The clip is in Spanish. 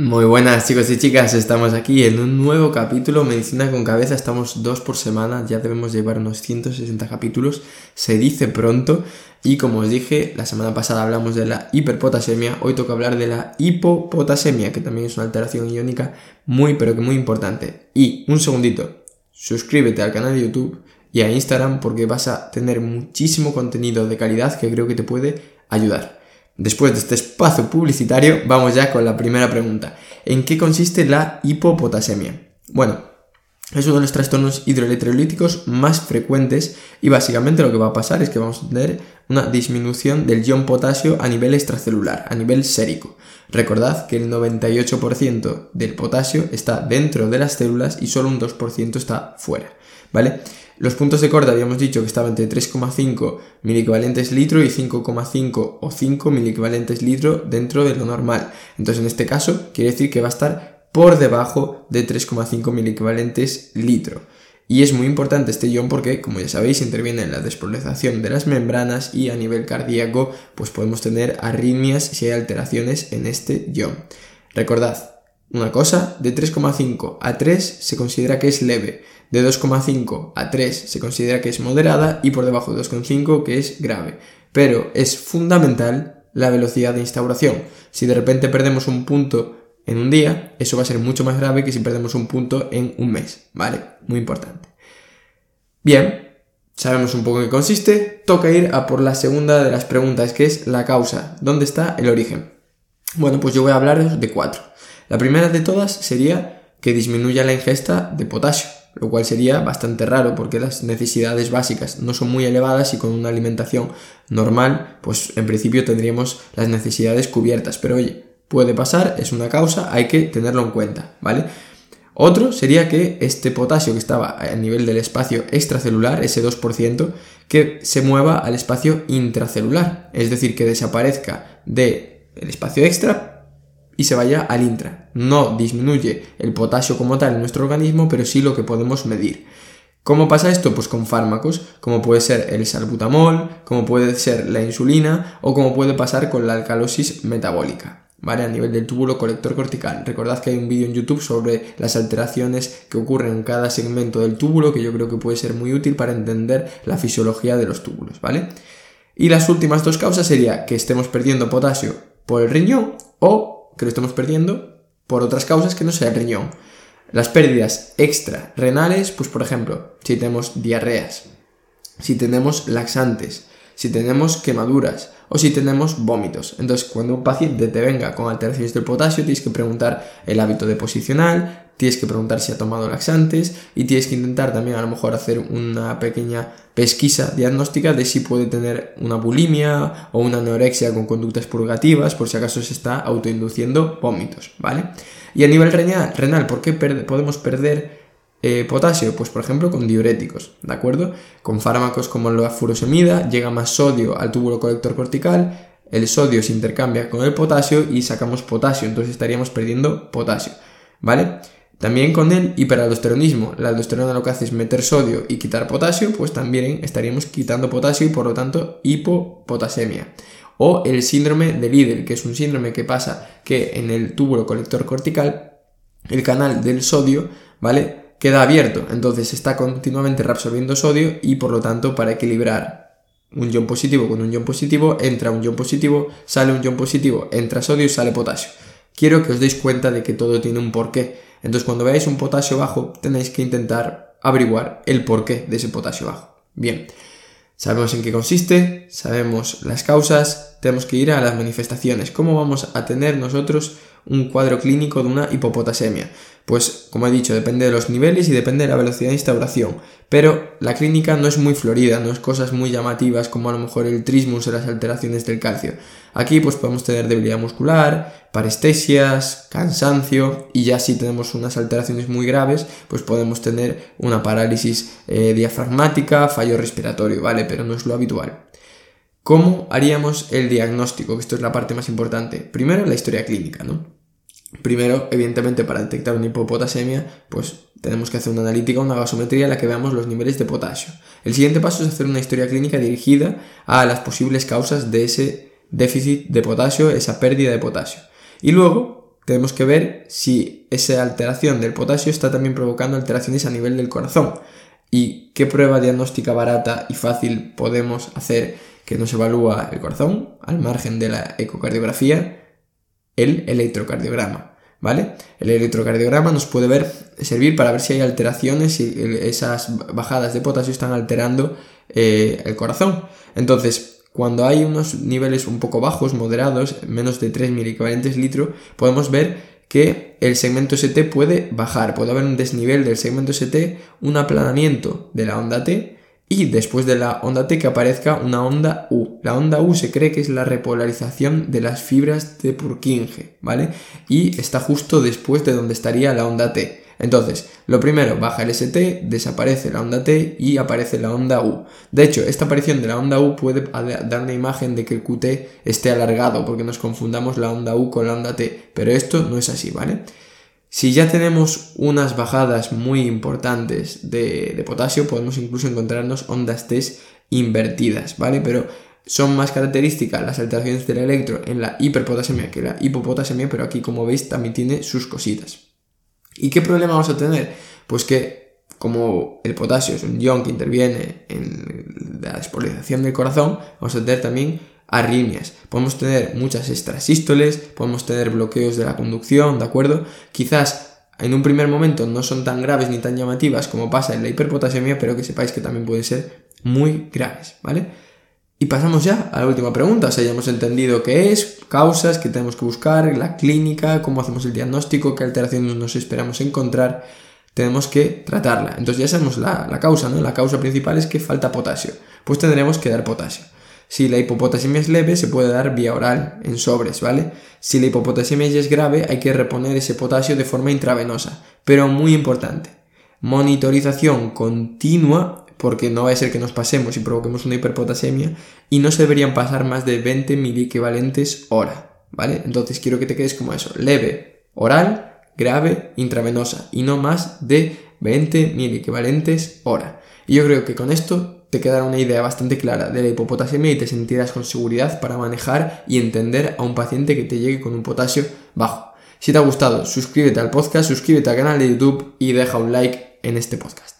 Muy buenas chicos y chicas, estamos aquí en un nuevo capítulo Medicina con Cabeza, estamos dos por semana, ya debemos llevar unos 160 capítulos, se dice pronto y como os dije, la semana pasada hablamos de la hiperpotasemia, hoy toca hablar de la hipopotasemia, que también es una alteración iónica muy pero que muy importante. Y un segundito, suscríbete al canal de YouTube y a Instagram porque vas a tener muchísimo contenido de calidad que creo que te puede ayudar. Después de este espacio publicitario, vamos ya con la primera pregunta. ¿En qué consiste la hipopotasemia? Bueno, es uno de los trastornos hidroelectrolíticos más frecuentes y básicamente lo que va a pasar es que vamos a tener una disminución del ion potasio a nivel extracelular, a nivel sérico. Recordad que el 98% del potasio está dentro de las células y solo un 2% está fuera, ¿vale? Los puntos de corte habíamos dicho que estaban entre 3,5 equivalentes litro y 5,5 o 5 equivalentes litro dentro de lo normal. Entonces en este caso quiere decir que va a estar por debajo de 3,5 equivalentes litro. Y es muy importante este ion porque, como ya sabéis, interviene en la desproliferación de las membranas y a nivel cardíaco pues podemos tener arritmias si hay alteraciones en este ion. Recordad, una cosa, de 3,5 a 3 se considera que es leve, de 2,5 a 3 se considera que es moderada y por debajo de 2,5 que es grave. Pero es fundamental la velocidad de instauración. Si de repente perdemos un punto en un día, eso va a ser mucho más grave que si perdemos un punto en un mes, ¿vale? Muy importante. Bien, sabemos un poco en qué consiste, toca ir a por la segunda de las preguntas, que es la causa, ¿dónde está el origen? Bueno, pues yo voy a hablaros de cuatro. La primera de todas sería que disminuya la ingesta de potasio, lo cual sería bastante raro porque las necesidades básicas no son muy elevadas y con una alimentación normal, pues en principio tendríamos las necesidades cubiertas. Pero oye, puede pasar, es una causa, hay que tenerlo en cuenta, ¿vale? Otro sería que este potasio que estaba a nivel del espacio extracelular, ese 2%, que se mueva al espacio intracelular, es decir, que desaparezca del espacio extra y se vaya al intra. No disminuye el potasio como tal en nuestro organismo, pero sí lo que podemos medir. ¿Cómo pasa esto? Pues con fármacos, como puede ser el salbutamol, como puede ser la insulina o como puede pasar con la alcalosis metabólica. ¿Vale? A nivel del túbulo colector cortical. Recordad que hay un vídeo en YouTube sobre las alteraciones que ocurren en cada segmento del túbulo que yo creo que puede ser muy útil para entender la fisiología de los túbulos, ¿vale? Y las últimas dos causas sería que estemos perdiendo potasio por el riñón o que lo estamos perdiendo por otras causas que no sea el riñón. Las pérdidas extrarrenales, pues por ejemplo, si tenemos diarreas, si tenemos laxantes, si tenemos quemaduras o si tenemos vómitos. Entonces, cuando un paciente te venga con alteraciones del potasio, tienes que preguntar el hábito deposicional, tienes que preguntar si ha tomado laxantes y tienes que intentar también a lo mejor hacer una pequeña pesquisa diagnóstica de si puede tener una bulimia o una anorexia con conductas purgativas por si acaso se está autoinduciendo vómitos, ¿vale? Y a nivel renal, renal ¿por qué podemos perder eh, potasio? Pues por ejemplo con diuréticos, ¿de acuerdo? Con fármacos como la furosemida llega más sodio al túbulo colector cortical, el sodio se intercambia con el potasio y sacamos potasio, entonces estaríamos perdiendo potasio, ¿vale? También con el hiperaldosteronismo, la aldosterona lo que hace es meter sodio y quitar potasio, pues también estaríamos quitando potasio y por lo tanto hipopotasemia. O el síndrome de Lidl, que es un síndrome que pasa que en el túbulo colector cortical el canal del sodio, ¿vale? Queda abierto, entonces está continuamente reabsorbiendo sodio y por lo tanto para equilibrar un ion positivo con un ion positivo, entra un ion positivo, sale un ion positivo, entra sodio y sale potasio. Quiero que os deis cuenta de que todo tiene un porqué entonces cuando veáis un potasio bajo tenéis que intentar averiguar el porqué de ese potasio bajo. Bien, sabemos en qué consiste, sabemos las causas, tenemos que ir a las manifestaciones. ¿Cómo vamos a tener nosotros un cuadro clínico de una hipopotasemia? Pues, como he dicho, depende de los niveles y depende de la velocidad de instauración. Pero la clínica no es muy florida, no es cosas muy llamativas como a lo mejor el trismus o las alteraciones del calcio. Aquí pues podemos tener debilidad muscular, parestesias, cansancio y ya si tenemos unas alteraciones muy graves pues podemos tener una parálisis eh, diafragmática, fallo respiratorio, ¿vale? Pero no es lo habitual. ¿Cómo haríamos el diagnóstico? Que esto es la parte más importante. Primero la historia clínica, ¿no? Primero, evidentemente, para detectar una hipopotasemia, pues tenemos que hacer una analítica, una gasometría en la que veamos los niveles de potasio. El siguiente paso es hacer una historia clínica dirigida a las posibles causas de ese déficit de potasio, esa pérdida de potasio. Y luego, tenemos que ver si esa alteración del potasio está también provocando alteraciones a nivel del corazón. ¿Y qué prueba diagnóstica barata y fácil podemos hacer que nos evalúa el corazón al margen de la ecocardiografía? El electrocardiograma. ¿Vale? El electrocardiograma nos puede ver, servir para ver si hay alteraciones, si esas bajadas de potasio están alterando eh, el corazón. Entonces, cuando hay unos niveles un poco bajos, moderados, menos de 3 equivalentes litro, podemos ver que el segmento ST puede bajar, puede haber un desnivel del segmento ST, un aplanamiento de la onda T y después de la onda T que aparezca una onda U. La onda U se cree que es la repolarización de las fibras de Purkinje, ¿vale? Y está justo después de donde estaría la onda T. Entonces, lo primero, baja el ST, desaparece la onda T y aparece la onda U. De hecho, esta aparición de la onda U puede dar una imagen de que el QT esté alargado, porque nos confundamos la onda U con la onda T, pero esto no es así, ¿vale? Si ya tenemos unas bajadas muy importantes de, potasio, podemos incluso encontrarnos ondas T invertidas, ¿vale? Pero son más características las alteraciones del electro en la hiperpotasemia que la hipopotasemia, pero aquí como veis también tiene sus cositas. ¿Y qué problema vamos a tener? Pues que como el potasio es un ion que interviene en la despolarización del corazón, vamos a tener también arritmias. Podemos tener muchas extrasístoles, podemos tener bloqueos de la conducción, ¿de acuerdo? Quizás en un primer momento no son tan graves ni tan llamativas como pasa en la hiperpotasemia, pero que sepáis que también pueden ser muy graves, ¿vale? Y pasamos ya a la última pregunta, o sea, ya hemos entendido qué es, causas que tenemos que buscar, la clínica, cómo hacemos el diagnóstico, qué alteraciones nos esperamos encontrar, tenemos que tratarla. Entonces ya sabemos la, la causa, ¿no? La causa principal es que falta potasio, pues tendremos que dar potasio. Si la hipopotasemia es leve, se puede dar vía oral, en sobres, ¿vale? Si la hipopotasemia ya es grave, hay que reponer ese potasio de forma intravenosa. Pero muy importante, monitorización continua, porque no va a ser que nos pasemos y provoquemos una hiperpotasemia, y no se deberían pasar más de 20 miliequivalentes hora, ¿vale? Entonces quiero que te quedes como eso, leve, oral, grave, intravenosa, y no más de 20 miliequivalentes hora. Y yo creo que con esto te quedará una idea bastante clara de la hipopotasemia y te sentirás con seguridad para manejar y entender a un paciente que te llegue con un potasio bajo. Si te ha gustado, suscríbete al podcast, suscríbete al canal de YouTube y deja un like en este podcast.